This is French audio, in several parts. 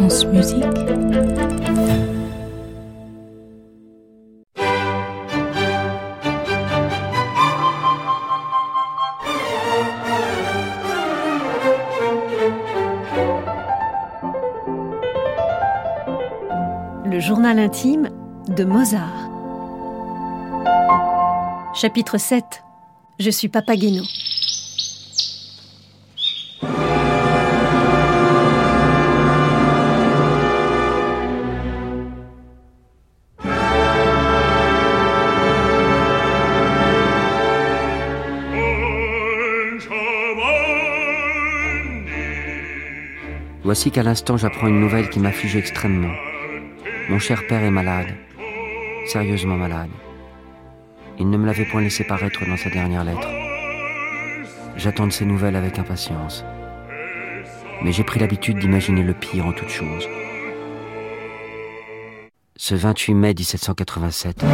Le journal intime de Mozart. Chapitre 7 Je suis Papageno. Voici qu'à l'instant j'apprends une nouvelle qui m'afflige extrêmement. Mon cher père est malade, sérieusement malade. Il ne me l'avait point laissé paraître dans sa dernière lettre. J'attends de ces nouvelles avec impatience. Mais j'ai pris l'habitude d'imaginer le pire en toute chose. Ce 28 mai 1787,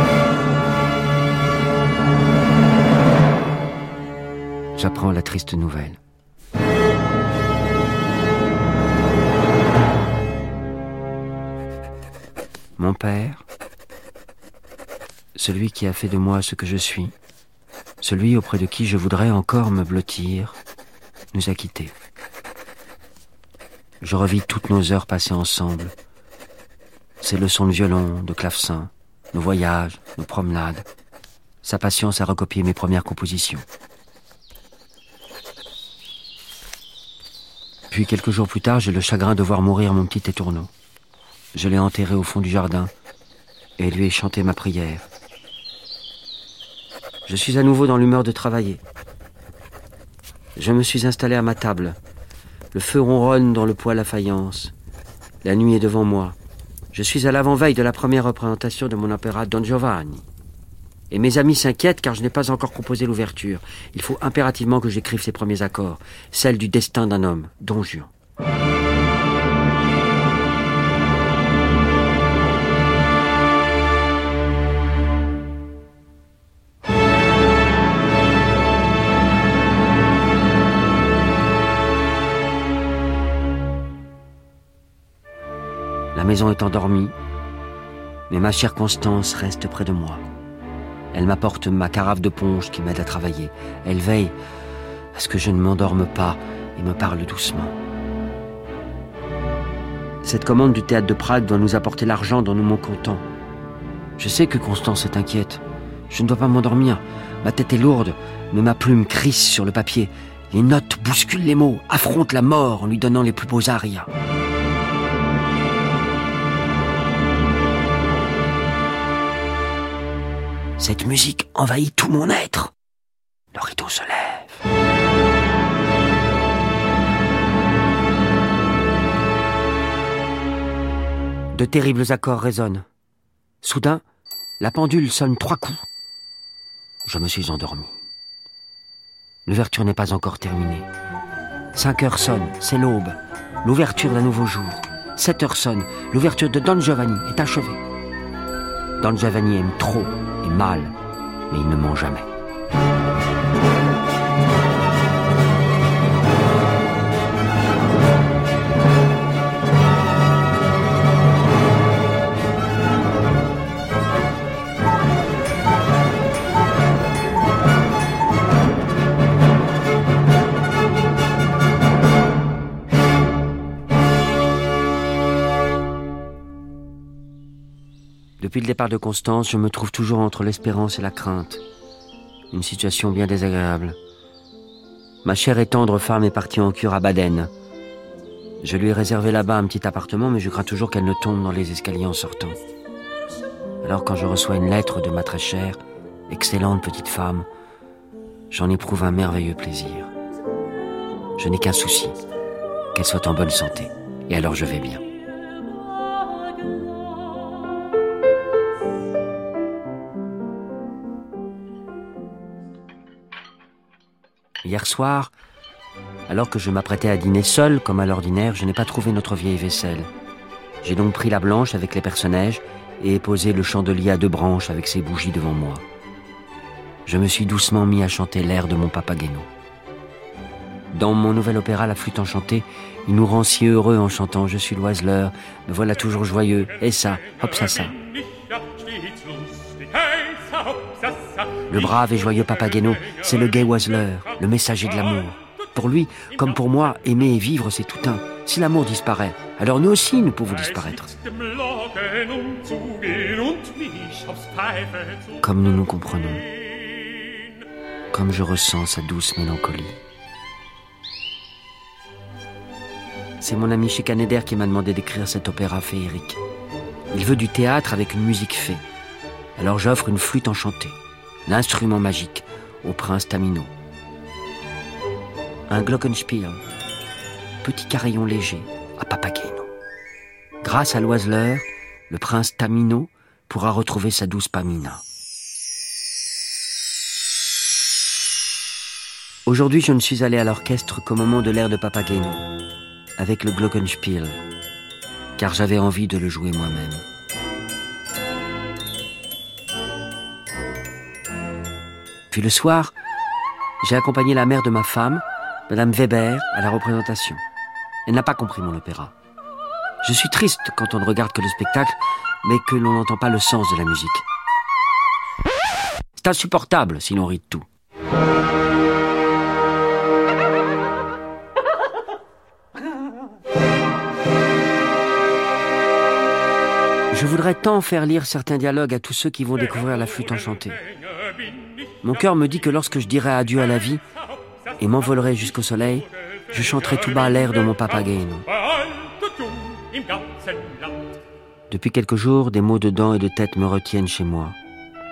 j'apprends la triste nouvelle. Mon père, celui qui a fait de moi ce que je suis, celui auprès de qui je voudrais encore me blottir, nous a quittés. Je revis toutes nos heures passées ensemble, ses leçons de violon, de clavecin, nos voyages, nos promenades, sa patience à recopier mes premières compositions. Puis quelques jours plus tard, j'ai le chagrin de voir mourir mon petit étourneau. Je l'ai enterré au fond du jardin et lui ai chanté ma prière. Je suis à nouveau dans l'humeur de travailler. Je me suis installé à ma table. Le feu ronronne dans le poêle à faïence. La nuit est devant moi. Je suis à l'avant-veille de la première représentation de mon opéra Don Giovanni. Et mes amis s'inquiètent car je n'ai pas encore composé l'ouverture. Il faut impérativement que j'écrive ces premiers accords, celle du destin d'un homme, Don Juan. La maison est endormie, mais ma chère Constance reste près de moi. Elle m'apporte ma carafe de ponche qui m'aide à travailler. Elle veille à ce que je ne m'endorme pas et me parle doucement. Cette commande du théâtre de Prague doit nous apporter l'argent dont nous manquons tant. Je sais que Constance est inquiète. Je ne dois pas m'endormir. Ma tête est lourde, mais ma plume crisse sur le papier. Les notes bousculent les mots, affrontent la mort en lui donnant les plus beaux arias. Cette musique envahit tout mon être. Le rideau se lève. De terribles accords résonnent. Soudain, la pendule sonne trois coups. Je me suis endormi. L'ouverture n'est pas encore terminée. Cinq heures sonnent, c'est l'aube, l'ouverture d'un nouveau jour. Sept heures sonnent, l'ouverture de Don Giovanni est achevée. Don Giovanni aime trop mal, mais il ne ment jamais. Depuis le départ de Constance, je me trouve toujours entre l'espérance et la crainte. Une situation bien désagréable. Ma chère et tendre femme est partie en cure à Baden. Je lui ai réservé là-bas un petit appartement, mais je crains toujours qu'elle ne tombe dans les escaliers en sortant. Alors quand je reçois une lettre de ma très chère, excellente petite femme, j'en éprouve un merveilleux plaisir. Je n'ai qu'un souci, qu'elle soit en bonne santé. Et alors je vais bien. Hier soir, alors que je m'apprêtais à dîner seul, comme à l'ordinaire, je n'ai pas trouvé notre vieille vaisselle. J'ai donc pris la blanche avec les personnages et posé le chandelier à deux branches avec ses bougies devant moi. Je me suis doucement mis à chanter l'air de mon papageno. Dans mon nouvel opéra La flûte enchantée, il nous rend si heureux en chantant Je suis l'oiseleur, me voilà toujours joyeux, et ça, hop ça ça. Le brave et joyeux Papageno, c'est le gay oiseleur, le messager de l'amour. Pour lui, comme pour moi, aimer et vivre, c'est tout un. Si l'amour disparaît, alors nous aussi, nous pouvons disparaître. Comme nous nous comprenons. Comme je ressens sa douce mélancolie. C'est mon ami Chicaneder qui m'a demandé d'écrire cet opéra féerique. Il veut du théâtre avec une musique fée. Alors j'offre une flûte enchantée, l'instrument magique, au prince Tamino. Un glockenspiel, petit carillon léger, à Papageno. Grâce à l'oiseleur, le prince Tamino pourra retrouver sa douce Pamina. Aujourd'hui, je ne suis allé à l'orchestre qu'au moment de l'air de Papageno avec le Glockenspiel, car j'avais envie de le jouer moi-même. Puis le soir, j'ai accompagné la mère de ma femme, Madame Weber, à la représentation. Elle n'a pas compris mon opéra. Je suis triste quand on ne regarde que le spectacle, mais que l'on n'entend pas le sens de la musique. C'est insupportable si l'on rit de tout. Je voudrais tant faire lire certains dialogues à tous ceux qui vont découvrir la flûte enchantée. Mon cœur me dit que lorsque je dirai adieu à la vie et m'envolerai jusqu'au soleil, je chanterai tout bas l'air de mon papageno. Depuis quelques jours, des maux de dents et de tête me retiennent chez moi.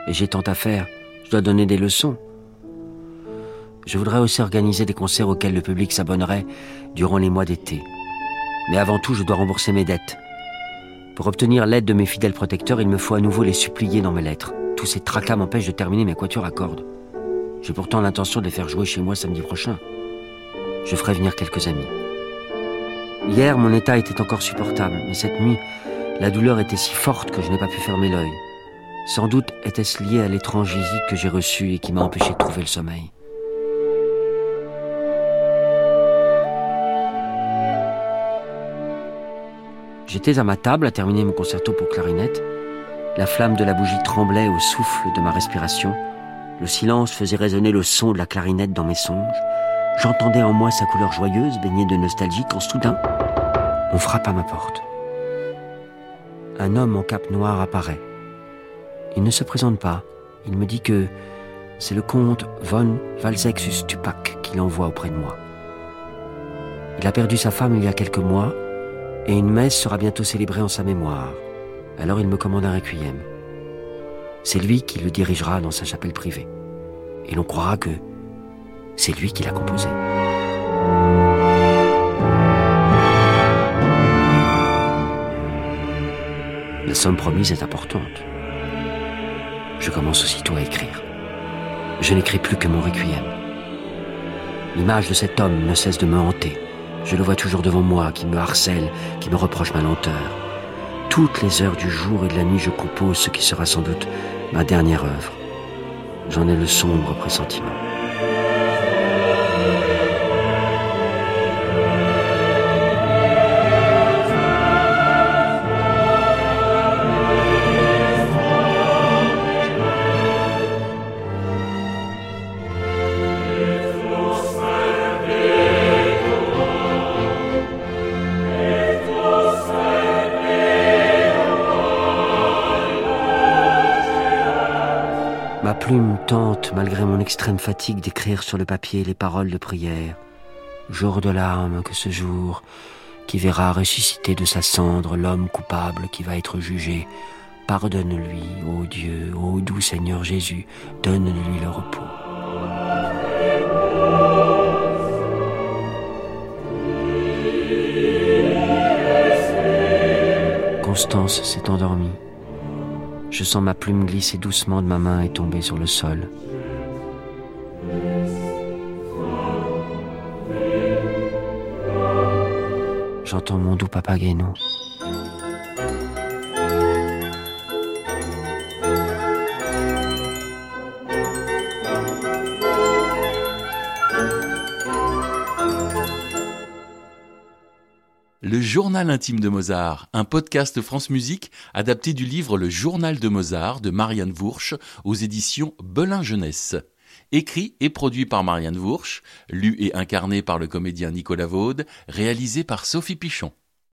Et j'ai tant à faire. Je dois donner des leçons. Je voudrais aussi organiser des concerts auxquels le public s'abonnerait durant les mois d'été. Mais avant tout, je dois rembourser mes dettes. Pour obtenir l'aide de mes fidèles protecteurs, il me faut à nouveau les supplier dans mes lettres. Tous ces tracas m'empêchent de terminer mes quatuors à cordes. J'ai pourtant l'intention de les faire jouer chez moi samedi prochain. Je ferai venir quelques amis. Hier, mon état était encore supportable, mais cette nuit, la douleur était si forte que je n'ai pas pu fermer l'œil. Sans doute était-ce lié à l'étrange visite que j'ai reçue et qui m'a empêché de trouver le sommeil. J'étais à ma table à terminer mon concerto pour clarinette. La flamme de la bougie tremblait au souffle de ma respiration. Le silence faisait résonner le son de la clarinette dans mes songes. J'entendais en moi sa couleur joyeuse, baignée de nostalgie, quand soudain, on frappe à ma porte. Un homme en cape noire apparaît. Il ne se présente pas. Il me dit que c'est le comte von Valsexus Tupac qui l'envoie auprès de moi. Il a perdu sa femme il y a quelques mois et une messe sera bientôt célébrée en sa mémoire. Alors il me commande un requiem. C'est lui qui le dirigera dans sa chapelle privée. Et l'on croira que c'est lui qui l'a composé. La somme promise est importante. Je commence aussitôt à écrire. Je n'écris plus que mon requiem. L'image de cet homme ne cesse de me hanter. Je le vois toujours devant moi, qui me harcèle, qui me reproche ma lenteur. Toutes les heures du jour et de la nuit, je compose ce qui sera sans doute ma dernière œuvre. J'en ai le sombre pressentiment. Plume tente, malgré mon extrême fatigue, d'écrire sur le papier les paroles de prière. Jour de larmes que ce jour, qui verra ressusciter de sa cendre l'homme coupable qui va être jugé. Pardonne-lui, ô Dieu, ô doux Seigneur Jésus, donne-lui le repos. Constance s'est endormie. Je sens ma plume glisser doucement de ma main et tomber sur le sol. J'entends mon doux papageno. Le journal intime de Mozart, un podcast France Musique adapté du livre Le journal de Mozart de Marianne Vourche aux éditions Belin Jeunesse. Écrit et produit par Marianne Vourche, lu et incarné par le comédien Nicolas Vaude, réalisé par Sophie Pichon.